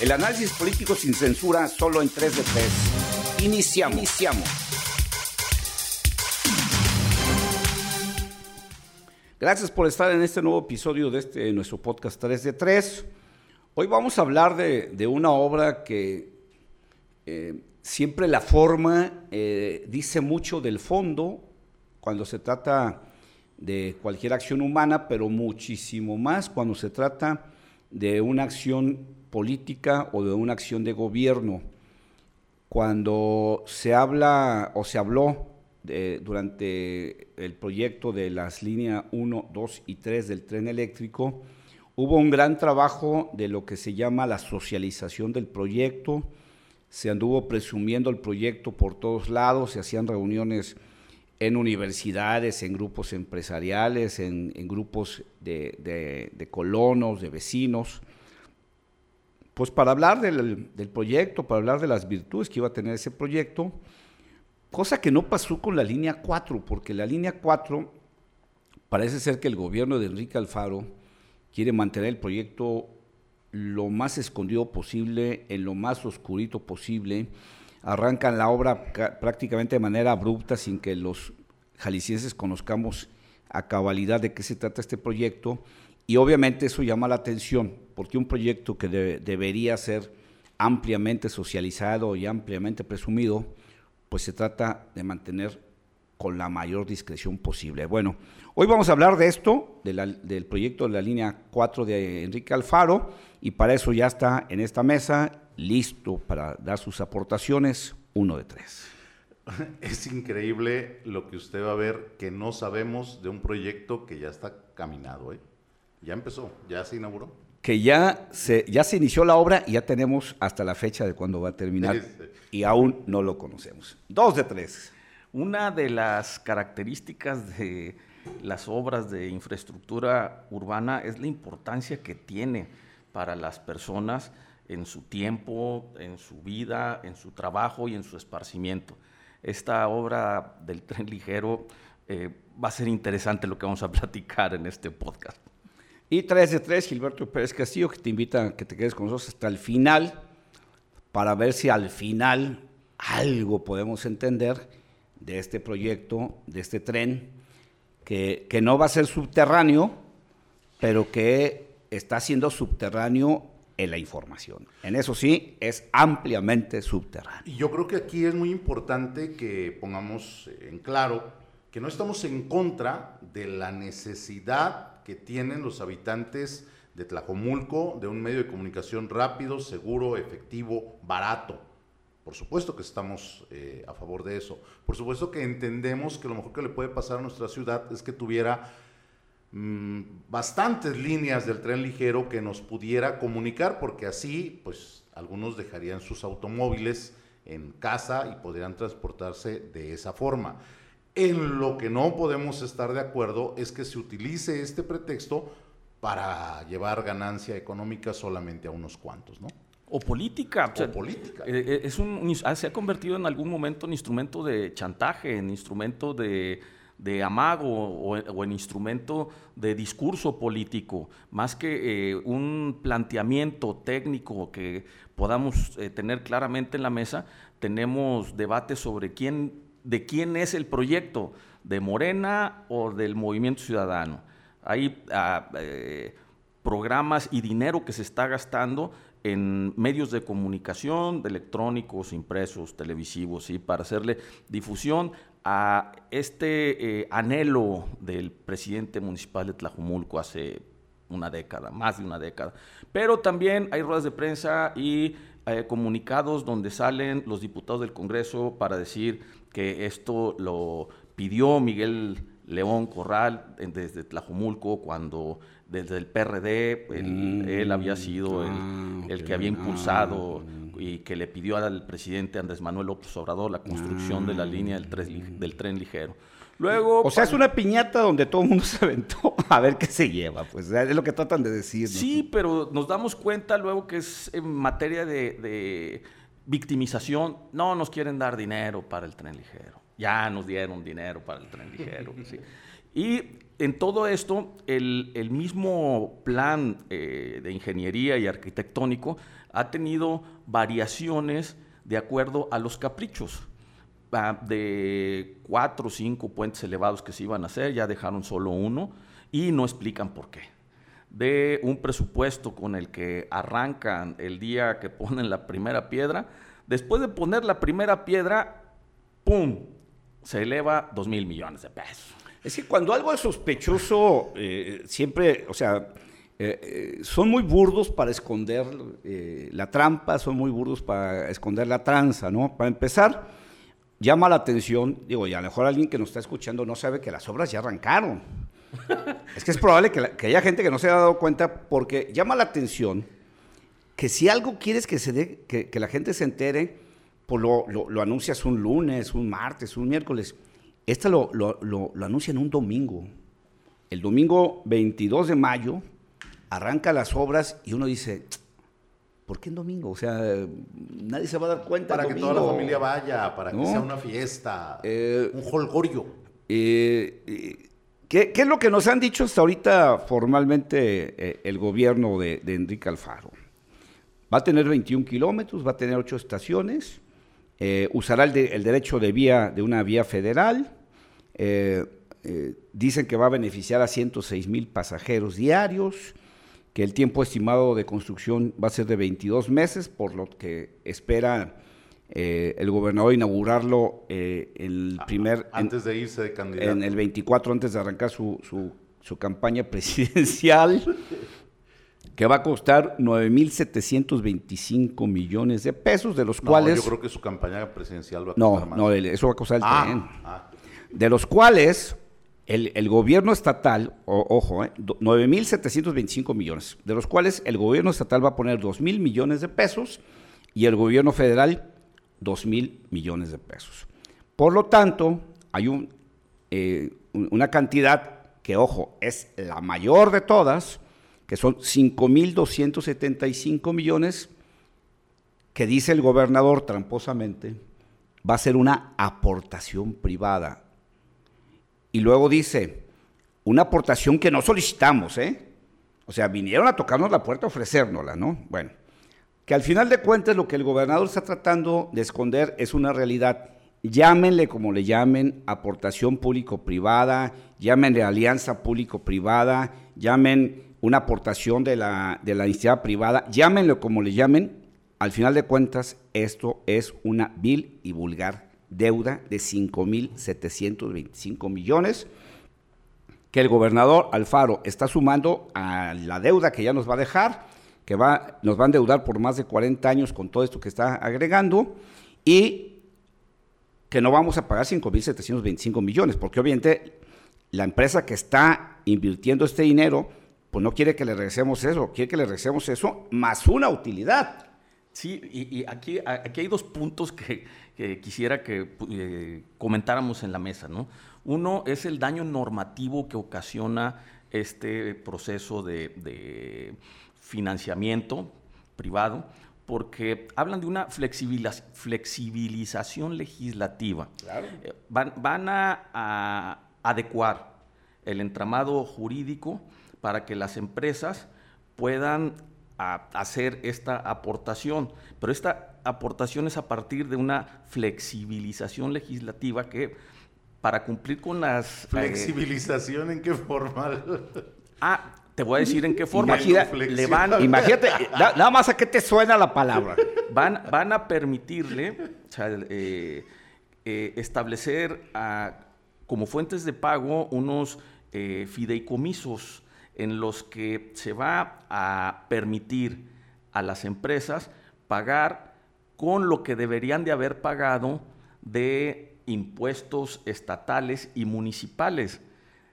El análisis político sin censura solo en 3 de 3. Iniciamos. Iniciamos. Gracias por estar en este nuevo episodio de este, nuestro podcast 3 de 3. Hoy vamos a hablar de, una obra que eh, siempre la forma eh, dice mucho del fondo cuando se trata de cualquier acción humana, pero muchísimo más cuando se trata de una acción política o de una acción de gobierno. Cuando se habla o se habló durante el proyecto de las líneas 1, 2 y 3 del tren eléctrico, hubo un gran trabajo de lo que se llama la socialización del proyecto, se anduvo presumiendo el proyecto por todos lados, se hacían reuniones en universidades, en grupos empresariales, en, grupos de, colonos, de vecinos, pues para hablar del, proyecto, para hablar de las virtudes que iba a tener ese proyecto, cosa que no pasó con la línea 4, porque la línea 4 parece ser que el gobierno de Enrique Alfaro quiere mantener el proyecto lo más escondido posible, en lo más oscurito posible, arrancan la obra prácticamente de manera abrupta sin que los jaliscienses conozcamos a cabalidad de qué se trata este proyecto y obviamente eso llama la atención porque un proyecto que debería ser ampliamente socializado y ampliamente presumido, pues se trata de mantener con la mayor discreción posible. Bueno, hoy vamos a hablar de esto, del proyecto de la línea 4 de Enrique Alfaro, y para eso ya está en esta mesa listo para dar sus aportaciones, uno de tres. Es increíble lo que usted va a ver que no sabemos de un proyecto que ya está caminado, ¿eh? Ya empezó, ya se inauguró. Que ya se, ya se inició la obra y ya tenemos hasta la fecha de cuándo va a terminar y aún no lo conocemos. Dos de tres. Una de las características de las obras de infraestructura urbana es la importancia que tiene para las personas en su tiempo, en su vida, en su trabajo y en su esparcimiento. Esta obra del tren ligero eh, va a ser interesante lo que vamos a platicar en este podcast. Y 3 de 3, Gilberto Pérez Castillo, que te invita a que te quedes con nosotros hasta el final para ver si al final algo podemos entender de este proyecto, de este tren, que, que no va a ser subterráneo, pero que está siendo subterráneo en la información. En eso sí, es ampliamente subterráneo. Y yo creo que aquí es muy importante que pongamos en claro que no estamos en contra de la necesidad que tienen los habitantes de Tlajomulco de un medio de comunicación rápido, seguro, efectivo, barato. Por supuesto que estamos eh, a favor de eso. Por supuesto que entendemos que lo mejor que le puede pasar a nuestra ciudad es que tuviera Mm, bastantes líneas del tren ligero que nos pudiera comunicar, porque así, pues, algunos dejarían sus automóviles en casa y podrían transportarse de esa forma. En lo que no podemos estar de acuerdo es que se utilice este pretexto para llevar ganancia económica solamente a unos cuantos, ¿no? O política. O, política. Eh, eh, es un, se ha convertido en algún momento en instrumento de chantaje, en instrumento de, de amago o, en instrumento de discurso político, más que eh, un planteamiento técnico que podamos eh, tener claramente en la mesa, tenemos debates sobre quién, de quién es el proyecto, de Morena o del Movimiento Ciudadano. Hay ah, eh, programas y dinero que se está gastando en medios de comunicación, electrónicos, impresos, televisivos, y para hacerle difusión a este eh, anhelo del presidente municipal de Tlajumulco hace una década, más de una década. Pero también hay ruedas de prensa y eh, comunicados donde salen los diputados del Congreso para decir que esto lo pidió Miguel León Corral desde Tlajumulco cuando desde el PRD él, había sido el, ah, que había impulsado ah, y que le pidió al presidente Andrés Manuel López Obrador la construcción de la ah. línea del, del tren ligero. Luego, o sea, es una piñata donde todo el mundo se aventó a ver qué se lleva, pues es lo que tratan de decir. Sí, pero nos damos cuenta luego que es en materia de, victimización, no nos quieren dar dinero para el tren ligero. Ya nos dieron dinero para el tren ligero. Y en todo esto, el, mismo plan eh, de ingeniería y arquitectónico ha tenido variaciones de acuerdo a los caprichos. Ah, de cuatro o cinco puentes elevados que se iban a hacer, ya dejaron solo uno y no explican por qué. De un presupuesto con el que arrancan el día que ponen la primera piedra, después de poner la primera piedra, ¡pum! Se eleva dos mil millones de pesos. Es que cuando algo es sospechoso, eh, siempre, o sea, eh, eh, son muy burdos para esconder la trampa, son muy burdos para esconder la tranza, ¿no? Para empezar, llama la atención, digo, y a lo mejor alguien que nos está escuchando no sabe que las obras ya arrancaron. Es que es probable que, haya gente que no se haya dado cuenta porque llama la atención que si algo quieres que, se dé, que, la gente se entere, pues lo, lo, anuncias un lunes, un martes, un miércoles. Esta lo, lo, anuncian un domingo. El domingo 22 de mayo arranca las obras y uno dice, ¿por qué en domingo? O sea, nadie se va a dar cuenta. Para que toda la familia vaya, para que sea una fiesta, eh, un holgorio. Eh, eh, ¿qué, es lo que nos han dicho hasta ahorita formalmente el gobierno de, Enrique Alfaro? Va a tener 21 kilómetros, va a tener 8 estaciones, usará el, derecho de vía de una vía federal, eh, eh, dicen que va a beneficiar a 106 mil pasajeros diarios, que el tiempo estimado de construcción va a ser de 22 meses, por lo que espera eh, el gobernador inaugurarlo el primer... Antes de irse de candidato. En el 24, antes de arrancar su, su campaña presidencial, que va a costar 9.725 millones de pesos, de los cuales... Yo creo que su campaña presidencial va a costar no, más. No, eso va a costar el ah, tren. Ah de los cuales el, gobierno estatal, ojo, 9.725 eh, millones, de los cuales el gobierno estatal va a poner 2.000 millones de pesos y el gobierno federal 2.000 millones de pesos. Por lo tanto, hay eh, una cantidad que, ojo, es la mayor de todas, que son 5.275 millones, que dice el gobernador tramposamente, va a ser una aportación privada y luego dice, una aportación que no solicitamos, ¿eh? O sea, vinieron a tocarnos la puerta a ofrecérnosla, ¿no? Bueno, que al final de cuentas lo que el gobernador está tratando de esconder es una realidad. Llámenle como le llamen, aportación público-privada, llámenle alianza público-privada, llamen una aportación de la, de la iniciativa privada, llámenle como le llamen, al final de cuentas esto es una vil y vulgar deuda de 5.725 millones que el gobernador Alfaro está sumando a la deuda que ya nos va a dejar, que va, nos va a endeudar por más de 40 años con todo esto que está agregando, y que no vamos a pagar 5.725 millones, porque obviamente la empresa que está invirtiendo este dinero, pues no quiere que le regresemos eso, quiere que le regresemos eso más una utilidad. Sí, y, aquí, aquí hay dos puntos que, quisiera que eh, comentáramos en la mesa. ¿no? Uno es el daño normativo que ocasiona este proceso de, financiamiento privado, porque hablan de una flexibilización legislativa. Eh, van, a adecuar el entramado jurídico para que las empresas puedan a hacer esta aportación, pero esta aportación es a partir de una flexibilización legislativa que para cumplir con las... Eh, ¿Flexibilización en qué forma? ah, te voy a decir en qué forma. le van, imagínate, nada más a qué te suena la palabra. Van, van a permitirle eh, eh, establecer como fuentes de pago unos fideicomisos en los que se va a permitir a las empresas pagar con lo que deberían de haber pagado de impuestos estatales y municipales.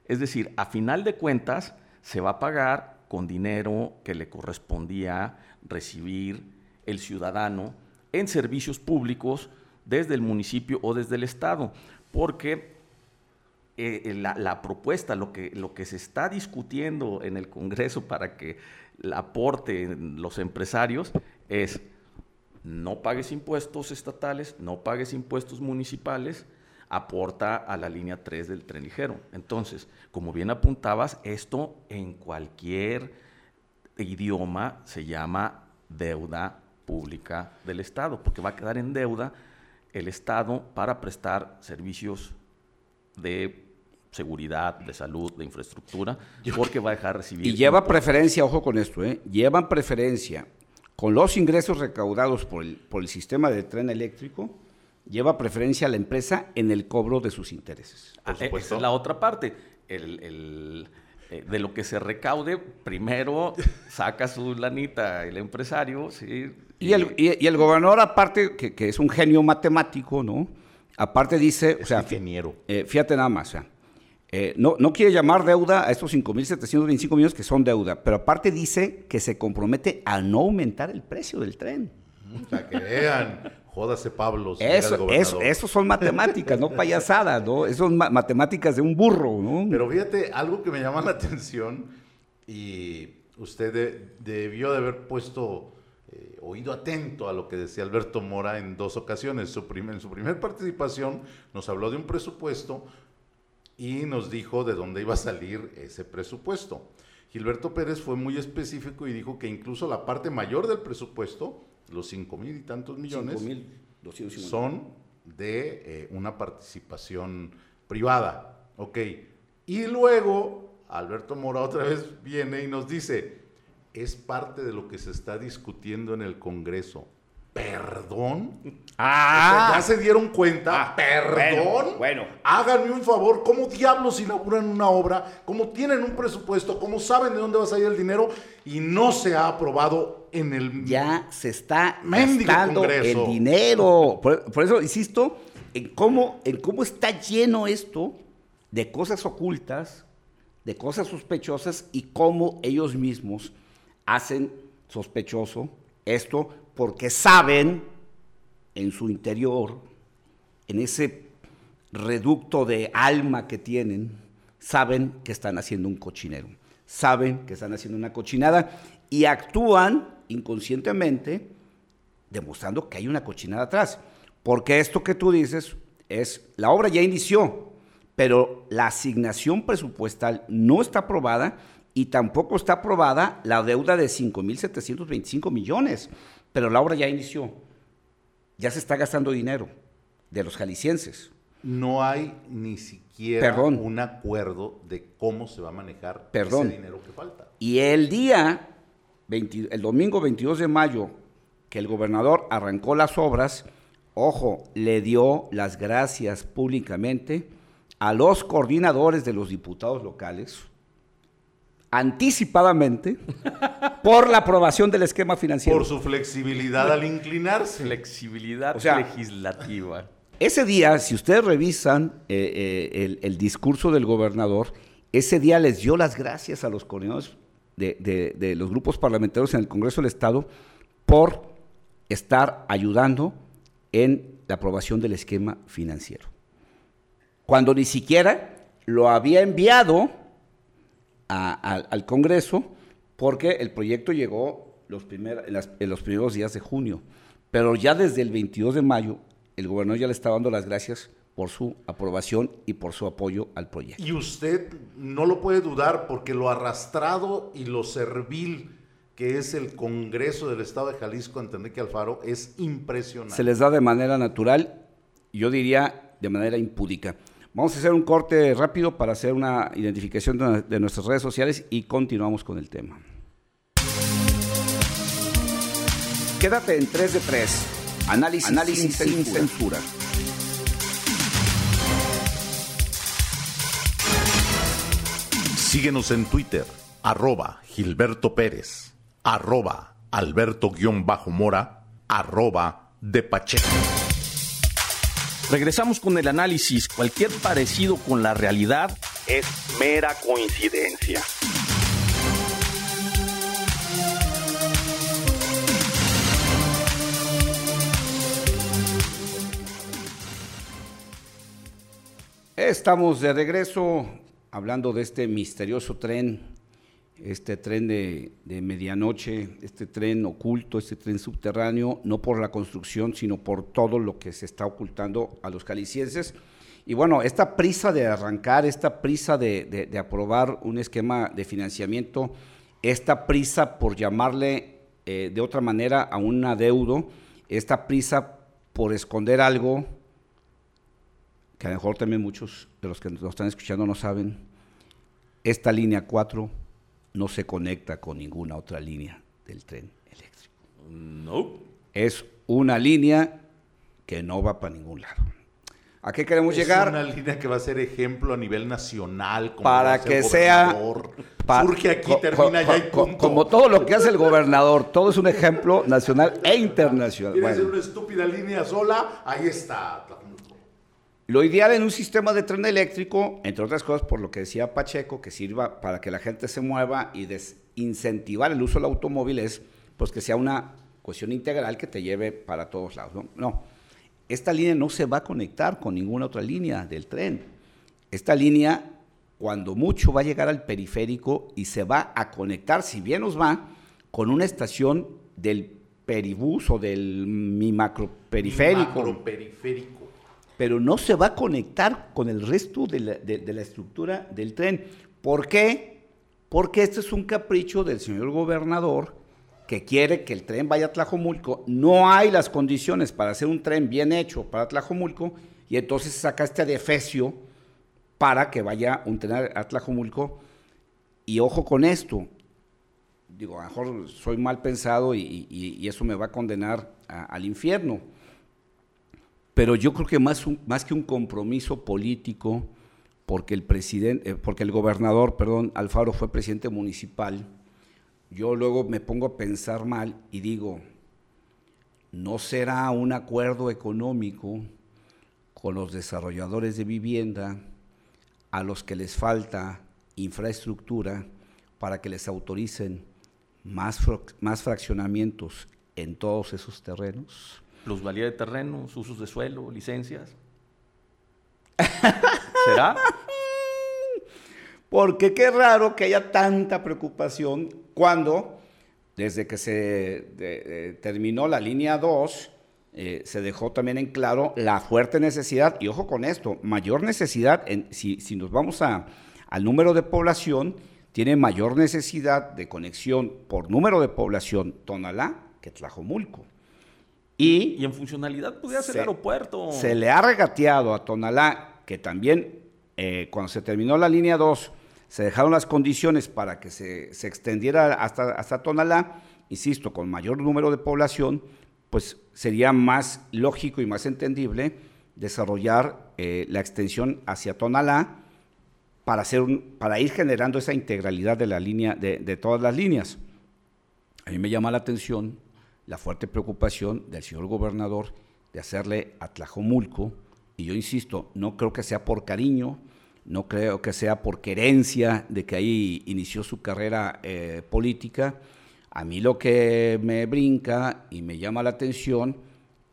Es decir, a final de cuentas, se va a pagar con dinero que le correspondía recibir el ciudadano en servicios públicos desde el municipio o desde el Estado, porque eh, la, propuesta, lo que, lo que se está discutiendo en el Congreso para que la aporten los empresarios es no pagues impuestos estatales, no pagues impuestos municipales, aporta a la línea 3 del tren ligero. Entonces, como bien apuntabas, esto en cualquier idioma se llama deuda pública del Estado, porque va a quedar en deuda el Estado para prestar servicios de seguridad, de salud, de infraestructura, porque va a dejar recibir... Y lleva preferencia, ojo con esto, ¿eh? llevan preferencia con los ingresos recaudados por el, por el sistema de tren eléctrico, lleva preferencia a la empresa en el cobro de sus intereses. Por ah, supuesto. Esa es la otra parte. El, eh, de lo que se recaude, primero saca su lanita el empresario, ¿sí? Y, el, y, el gobernador, aparte, que, que, es un genio matemático, ¿no? Aparte dice, o sea, ingeniero. Eh, fíjate nada más, o sea, eh, no, no quiere llamar deuda a estos 5.725 millones que son deuda, pero aparte dice que se compromete a no aumentar el precio del tren. Para que vean, jódase Pablo. Eso, eso, eso, son matemáticas, no payasadas, ¿no? Eso son matemáticas de un burro, ¿no? Pero fíjate, algo que me llama la atención y usted debió de haber puesto eh, oído atento a lo que decía Alberto Mora en dos ocasiones. Su en su primera participación nos habló de un presupuesto y nos dijo de dónde iba a salir ese presupuesto. Gilberto Pérez fue muy específico y dijo que incluso la parte mayor del presupuesto, los cinco mil y tantos millones, son de eh, una participación privada. Ok. Y luego Alberto Mora otra vez viene y nos dice, es parte de lo que se está discutiendo en el Congreso. ¿Perdón? Ah. ya se dieron cuenta. Ah, ¿Perdón? Bueno, Háganme un favor. ¿Cómo diablos inauguran una obra? ¿Cómo tienen un presupuesto? ¿Cómo saben de dónde va a salir el dinero? Y no se ha aprobado en el. Ya se está gastando el dinero. Por, eso insisto en cómo, en cómo está lleno esto de cosas ocultas, de cosas sospechosas y cómo ellos mismos hacen sospechoso esto porque saben en su interior, en ese reducto de alma que tienen, saben que están haciendo un cochinero, saben que están haciendo una cochinada y actúan inconscientemente demostrando que hay una cochinada atrás. Porque esto que tú dices es, la obra ya inició, pero la asignación presupuestal no está aprobada y tampoco está aprobada la deuda de 5.725 millones pero la obra ya inició. Ya se está gastando dinero de los jaliscienses. No hay ni siquiera un acuerdo de cómo se va a manejar ese dinero que falta. Y el día, el domingo 22 de mayo, que el gobernador arrancó las obras, ojo, le dio las gracias públicamente a los coordinadores de los diputados locales, anticipadamente por la aprobación del esquema financiero. Por su flexibilidad al inclinarse. Flexibilidad legislativa. Ese día, si ustedes revisan eh, eh, el, discurso del gobernador, ese día les dio las gracias a los coordinadores de, los grupos parlamentarios en el Congreso del Estado por estar ayudando en la aprobación del esquema financiero. Cuando ni siquiera lo había enviado al Congreso porque el proyecto llegó los en, los primeros días de junio, pero ya desde el 22 de mayo el gobernador ya le está dando las gracias por su aprobación y por su apoyo al proyecto. Y usted no lo puede dudar porque lo arrastrado y lo servil que es el Congreso del Estado de Jalisco ante Enrique Alfaro es impresionante. Se les da de manera natural, yo diría de manera impúdica. Vamos a hacer un corte rápido para hacer una identificación de, nuestras redes sociales y continuamos con el tema. Quédate en 3 de 3. Análisis, Análisis sin, censura. Síguenos en Twitter, arroba Gilberto Pérez, arroba Alberto-Mora, arroba de Pacheco. Regresamos con el análisis. Cualquier parecido con la realidad es mera coincidencia. Estamos de regreso hablando de este misterioso tren este tren de, medianoche, este tren oculto, este tren subterráneo, no por la construcción, sino por todo lo que se está ocultando a los calicienses. Y bueno, esta prisa de arrancar, esta prisa de, aprobar un esquema de financiamiento, esta prisa por llamarle eh, de otra manera a un adeudo, esta prisa por esconder algo que a lo mejor también muchos de los que nos están escuchando no saben, esta línea 4 no se conecta con ninguna otra línea del tren eléctrico. No. Es una línea que no va para ningún lado. ¿A qué queremos llegar? Es una línea que va a ser ejemplo a nivel nacional. para que sea... Surge aquí, termina ya y punto. Como todo lo que hace el gobernador, todo es un ejemplo nacional e internacional. Quiere ser una estúpida línea sola, ahí está. Lo ideal en un sistema de tren eléctrico, entre otras cosas por lo que decía Pacheco, que sirva para que la gente se mueva y desincentivar el uso del automóvil es pues que sea una cuestión integral que te lleve para todos lados. No, esta línea no se va a conectar con ninguna otra línea del tren. Esta línea, cuando mucho, va a llegar al periférico y se va a conectar, si bien nos va, con una estación del peribús o del mi macro. Mi macro periférico pero no se va a conectar con el resto de la, estructura del tren. ¿Por qué? Porque este es un capricho del señor gobernador que quiere que el tren vaya a Tlajomulco. No hay las condiciones para hacer un tren bien hecho para Tlajomulco y entonces saca este defecio para que vaya un tren a Tlajomulco. Y ojo con esto, digo, a lo mejor soy mal pensado y, eso me va a condenar al infierno pero yo creo que más, más que un compromiso político, porque el presidente, eh, porque el gobernador, perdón, Alfaro fue presidente municipal, yo luego me pongo a pensar mal y digo, ¿no será un acuerdo económico con los desarrolladores de vivienda a los que les falta infraestructura para que les autoricen más, más fraccionamientos en todos esos terrenos? Plusvalía de terrenos, usos de suelo, licencias. ¿Será? Porque qué raro que haya tanta preocupación cuando, desde que se terminó la línea 2, eh, se dejó también en claro la fuerte necesidad, y ojo con esto, mayor necesidad, en, si, si, nos vamos a, al número de población, tiene mayor necesidad de conexión por número de población Tonalá que Tlajomulco. Y, en funcionalidad pudiera ser aeropuerto. Se le ha regateado a Tonalá, que también eh, cuando se terminó la línea 2, se dejaron las condiciones para que se, extendiera hasta, hasta Tonalá, insisto, con mayor número de población, pues sería más lógico y más entendible desarrollar eh, la extensión hacia Tonalá para, hacer un, para ir generando esa integralidad de la línea, de, de todas las líneas. A mí me llama la atención la fuerte preocupación del señor gobernador de hacerle a Tlajomulco, y yo insisto, no creo que sea por cariño, no creo que sea por querencia de que ahí inició su carrera eh, política. A mí lo que me brinca y me llama la atención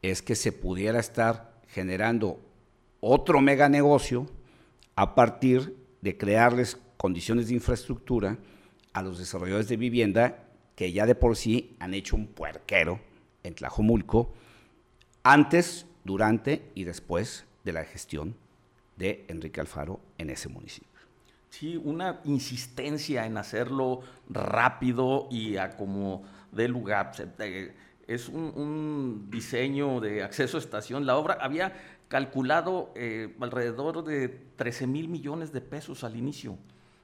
es que se pudiera estar generando otro mega negocio a partir de crearles condiciones de infraestructura a los desarrolladores de vivienda que ya de por sí han hecho un puerquero en Tlajomulco antes, durante y después de la gestión de Enrique Alfaro en ese municipio. Sí, una insistencia en hacerlo rápido y a como de lugar. Es un, diseño de acceso a estación. La obra había calculado eh, alrededor de 13 mil millones de pesos al inicio.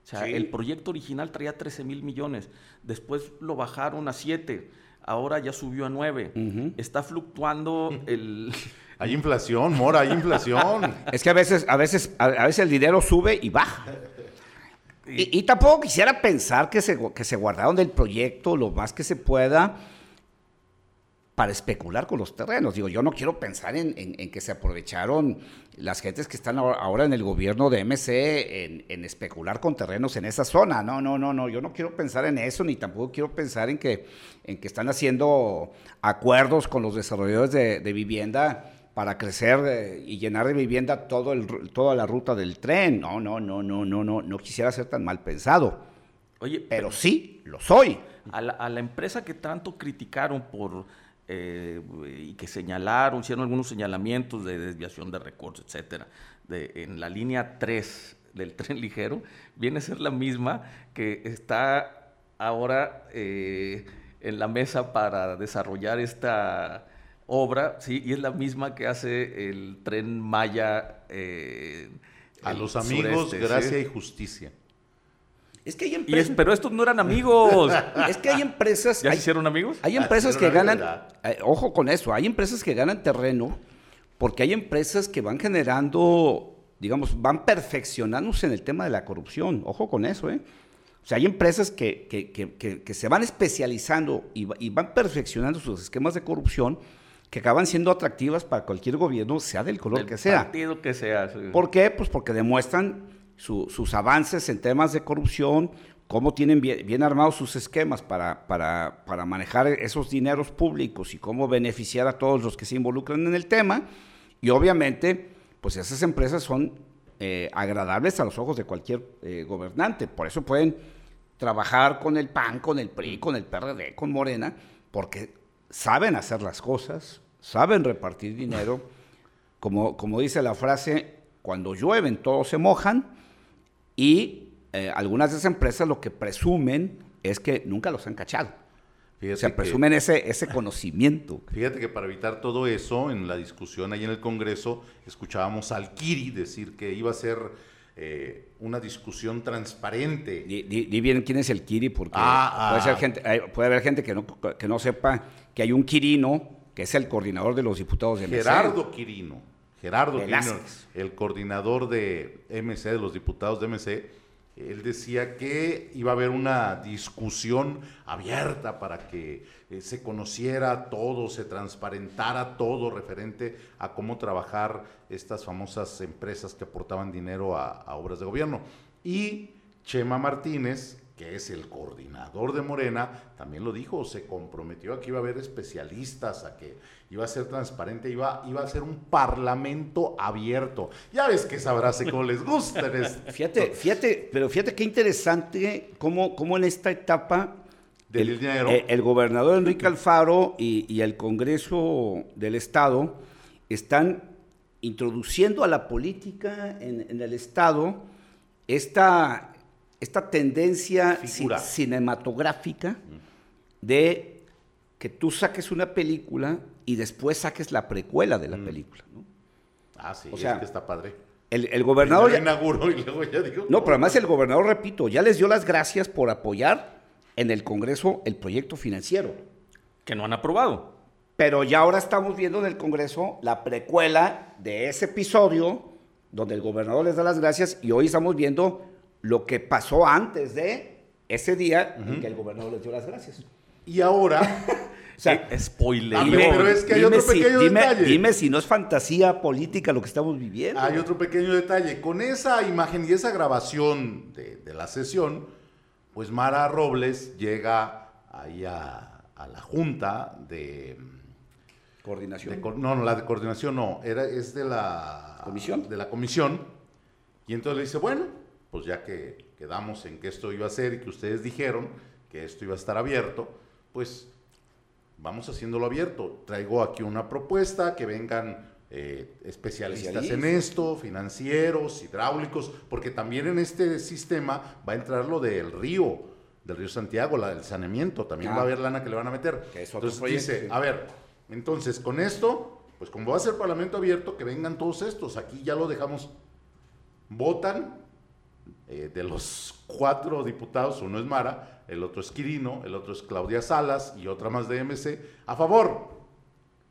O sea, el proyecto original traía 13 mil millones, después lo bajaron a 7, ahora ya subió a 9. Está fluctuando el... Hay inflación, Mora, hay inflación. es que a veces, a veces, a, veces el dinero sube y baja. Y, tampoco quisiera pensar que se, que se guardaron del proyecto lo más que se pueda para especular con los terrenos. Digo, yo no quiero pensar en, que se aprovecharon las gentes que están ahora en el gobierno de MC en, especular con terrenos en esa zona. No, no, no, no. Yo no quiero pensar en eso, ni tampoco quiero pensar en que, en que están haciendo acuerdos con los desarrolladores de, vivienda para crecer eh, y llenar de vivienda todo el, toda la ruta del tren. No, no, no, no, no, no. No quisiera ser tan mal pensado. Oye, pero sí, lo soy. a la empresa que tanto criticaron por eh, y que señalaron, hicieron algunos señalamientos de desviación de recursos, etcétera, de, en la línea 3 del tren ligero, viene a ser la misma que está ahora eh, en la mesa para desarrollar esta obra, sí, y es la misma que hace el tren Maya. Eh, a los amigos, gracia y justicia. Es que hay empresas. pero estos no eran amigos. es que hay empresas. ¿Ya hicieron amigos? Hay empresas que ganan. Eh, ojo con eso, hay empresas que ganan terreno porque hay empresas que van generando, digamos, van perfeccionándose en el tema de la corrupción. Ojo con eso, ¿eh? O sea, hay empresas que, que, se van especializando y, van perfeccionando sus esquemas de corrupción que acaban siendo atractivas para cualquier gobierno, sea del color que sea. partido que sea. ¿Por qué? Pues porque demuestran sus avances en temas de corrupción, cómo tienen bien, armados sus esquemas para, para, para, manejar esos dineros públicos y cómo beneficiar a todos los que se involucran en el tema. Y obviamente, pues esas empresas son eh, agradables a los ojos de cualquier eh, gobernante. Por eso pueden trabajar con el PAN, con el PRI, con el PRD, con Morena, porque saben hacer las cosas, saben repartir dinero. Como, como dice la frase, cuando llueven todos se mojan y eh, algunas de esas empresas lo que presumen es que nunca los han cachado. o sea, presumen ese, ese conocimiento. Fíjate que para evitar todo eso, en la discusión ahí en el Congreso, escuchábamos al Kiri decir que iba a ser eh, una discusión transparente. Di, bien quién es el Kiri, porque ah, puede, ser ah. gente, puede haber gente que no, que no sepa que hay un Quirino, que es el coordinador de los diputados de. Gerardo Quirino. Gerardo Quirino, el coordinador de MC, de los diputados de MC, él decía que iba a haber una discusión abierta para que eh, se conociera todo, se transparentara todo referente a cómo trabajar estas famosas empresas que aportaban dinero a, a obras de gobierno. Y Chema Martínez, que es el coordinador de Morena, también lo dijo, se comprometió a que iba a haber especialistas, a que iba a ser transparente, iba, iba a ser un parlamento abierto. Ya ves que sabrás cómo les gusta. fíjate, fíjate, pero fíjate qué interesante cómo, cómo en esta etapa del dinero. Eh, el, gobernador Enrique Alfaro y, el Congreso del Estado están introduciendo a la política en, en el Estado esta, esta tendencia cinematográfica de que tú saques una película y después saques la precuela de la mm. película. ¿no? Ah, sí, o sea, es que está padre. El, gobernador... Ya, inauguró y luego ya dijo... No, pero además el gobernador, repito, ya les dio las gracias por apoyar en el Congreso el proyecto financiero. Que no han aprobado. Pero ya ahora estamos viendo en el Congreso la precuela de ese episodio donde el gobernador les da las gracias y hoy estamos viendo lo que pasó antes de ese día en que el gobernador les dio las gracias. Y ahora... o sea, eh, spoiler. pero es que hay otro pequeño detalle. Dime si no es fantasía política lo que estamos viviendo. Hay otro pequeño detalle. Con esa imagen y esa grabación de, la sesión, pues Mara Robles llega ahí a, la junta de... Coordinación. no, no, la de coordinación no, era, es de la... ¿Comisión? De la comisión. Y entonces le dice, bueno, pues ya que quedamos en que esto iba a ser y que ustedes dijeron que esto iba a estar abierto, pues vamos haciéndolo abierto. Traigo aquí una propuesta, que vengan eh, especialistas en esto, financieros, hidráulicos, porque también en este sistema va a entrar lo del río, del río Santiago, la del saneamiento, también va a ah. haber lana que le van a meter. entonces dice, a ver, entonces con esto, pues como va a ser parlamento abierto, que vengan todos estos, aquí ya lo dejamos, votan eh, de los cuatro diputados, uno es Mara, el otro es Quirino, el otro es Claudia Salas y otra más de MC. A favor,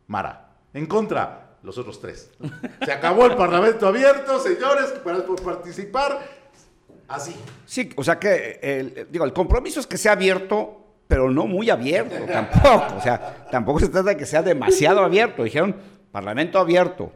Mara. En contra, los otros tres. Se acabó el Parlamento abierto, señores, gracias por participar. Así. Sí, o sea que, el, digo, el compromiso es que sea abierto, pero no muy abierto tampoco. O sea, tampoco se trata de que sea demasiado abierto. Dijeron, Parlamento abierto.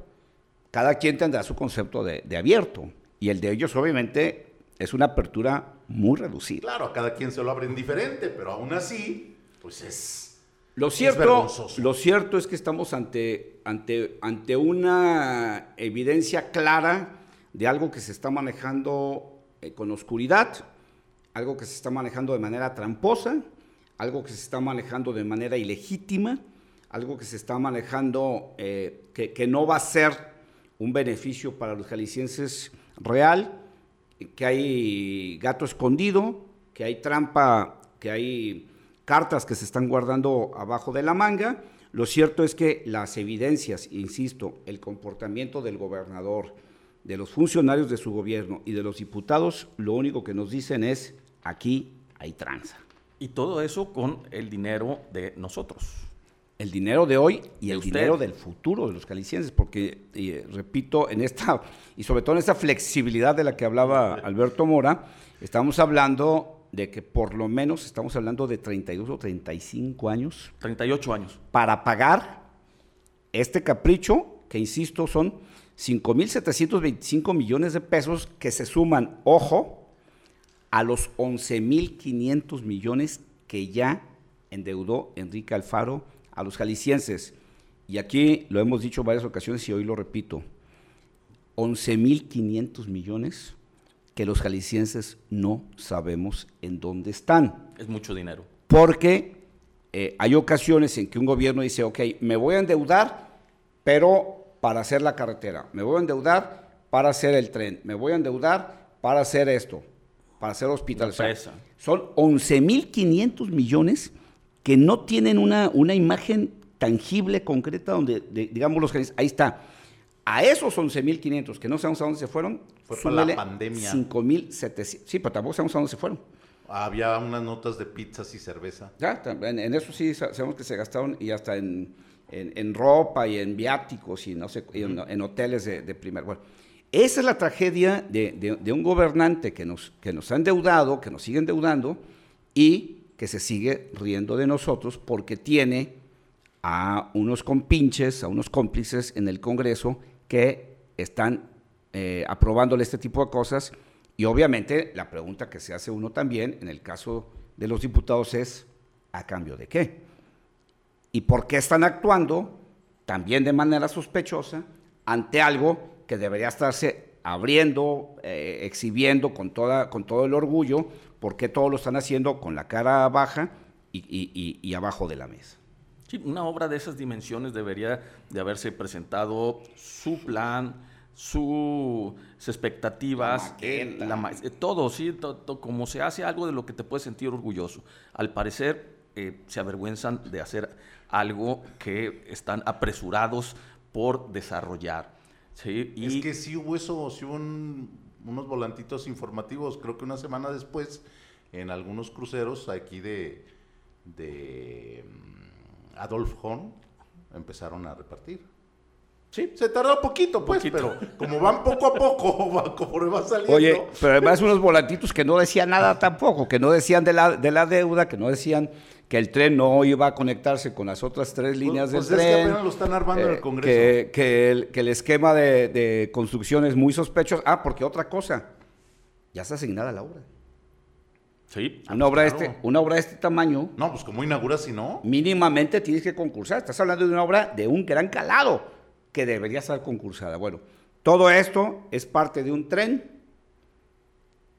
Cada quien tendrá su concepto de, de abierto. Y el de ellos, obviamente, es una apertura muy reducida. Claro, a cada quien se lo abren diferente, pero aún así, pues es. Lo cierto, lo cierto es que estamos ante, ante, ante una evidencia clara de algo que se está manejando eh, con oscuridad, algo que se está manejando de manera tramposa, algo que se está manejando de manera ilegítima, algo que se está manejando eh, que, que, no va a ser un beneficio para los jaliscienses real, que hay gato escondido, que hay trampa, que hay cartas que se están guardando abajo de la manga. Lo cierto es que las evidencias, insisto, el comportamiento del gobernador, de los funcionarios de su gobierno y de los diputados, lo único que nos dicen es, aquí hay tranza. Y todo eso con el dinero de nosotros. El dinero de hoy y el dinero del futuro de los calicienses, porque, repito, en esta, y sobre todo en esta flexibilidad de la que hablaba Alberto Mora, estamos hablando de que por lo menos estamos hablando de 32 o 35 años. 38 años. Para pagar este capricho, que insisto, son 5.725 millones de pesos que se suman, ojo, a los 11.500 millones que ya endeudó Enrique Alfaro a los jaliscienses. Y aquí lo hemos dicho en varias ocasiones y hoy lo repito, 11.500 millones que los jaliscienses no sabemos en dónde están. Es mucho dinero. Porque eh, hay ocasiones en que un gobierno dice, ok, me voy a endeudar, pero para hacer la carretera, me voy a endeudar para hacer el tren, me voy a endeudar para hacer esto, para hacer hospitales. son 11.500 millones que no tienen una, una imagen tangible, concreta, donde, digamos, los jaliscienses, ahí está. A esos 11.500 que no sabemos a dónde se fueron, fue para la pandemia. 5.700. Sí, pero tampoco sabemos a dónde se fueron. Había unas notas de pizzas y cerveza. Ya, en, en eso sí sabemos que se gastaron y hasta en, en, ropa y en viáticos y no sé, en, hoteles de, de primer. Bueno, esa es la tragedia de, de, un gobernante que nos, que nos ha endeudado, que nos sigue endeudando y que se sigue riendo de nosotros porque tiene a unos compinches, a unos cómplices en el Congreso que están eh, aprobándole este tipo de cosas. Y obviamente la pregunta que se hace uno también en el caso de los diputados es, ¿a cambio de qué? ¿Y por qué están actuando también de manera sospechosa ante algo que debería estarse abriendo, eh, exhibiendo con, toda, con todo el orgullo? ¿Por qué todo lo están haciendo con la cara baja y abajo de la mesa? una obra de esas dimensiones debería de haberse presentado su plan, sus expectativas, la eh, todo, sí, como se hace algo de lo que te puedes sentir orgulloso. Al parecer eh, se avergüenzan de hacer algo que están apresurados por desarrollar. ¿sí? Y es que sí hubo eso, sí hubo unos volantitos informativos, creo que una semana después, en algunos cruceros aquí de, de Adolf Horn empezaron a repartir. Sí, se tardó poquito, pues, pero como van poco a poco, va, como va saliendo. Oye, pero además unos volantitos que no decían nada tampoco, que no decían de la, de la deuda, que no decían que el tren no iba a conectarse con las otras tres pues, líneas pues del tren. que apenas lo están armando en el eh, Congreso. Que, que, el, que el, esquema de, de construcción es muy sospechoso. Ah, porque otra cosa, ya está asignada la obra. Sí. Una, obra de este, una obra de este tamaño. No, pues como inauguras si no. Mínimamente tienes que concursar. Estás hablando de una obra de un gran calado que debería estar concursada. Bueno, todo esto es parte de un tren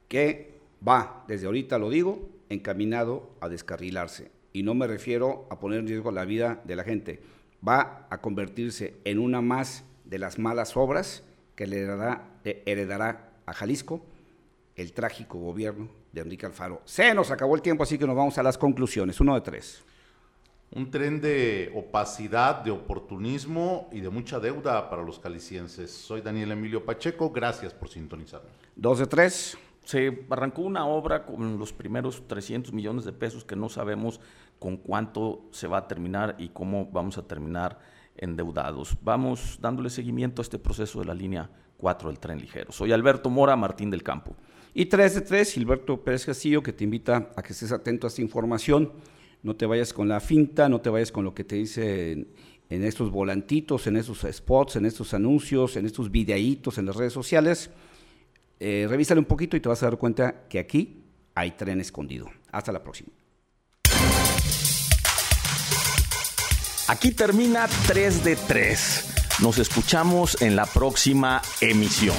que va, desde ahorita lo digo, encaminado a descarrilarse. Y no me refiero a poner en riesgo la vida de la gente. Va a convertirse en una más de las malas obras que le heredará a Jalisco el trágico gobierno de Enrique Alfaro. Se nos acabó el tiempo, así que nos vamos a las conclusiones. Uno de tres. Un tren de opacidad, de oportunismo y de mucha deuda para los calicienses. Soy Daniel Emilio Pacheco, gracias por sintonizarnos. Dos de tres. Se arrancó una obra con los primeros 300 millones de pesos que no sabemos con cuánto se va a terminar y cómo vamos a terminar endeudados. Vamos dándole seguimiento a este proceso de la línea 4 del tren ligero. Soy Alberto Mora Martín del Campo. Y 3 de 3, Gilberto Pérez Castillo, que te invita a que estés atento a esta información. No te vayas con la finta, no te vayas con lo que te dicen en estos volantitos, en estos spots, en estos anuncios, en estos videitos en las redes sociales. Eh, revísale un poquito y te vas a dar cuenta que aquí hay tren escondido. Hasta la próxima. Aquí termina 3 de 3. Nos escuchamos en la próxima emisión.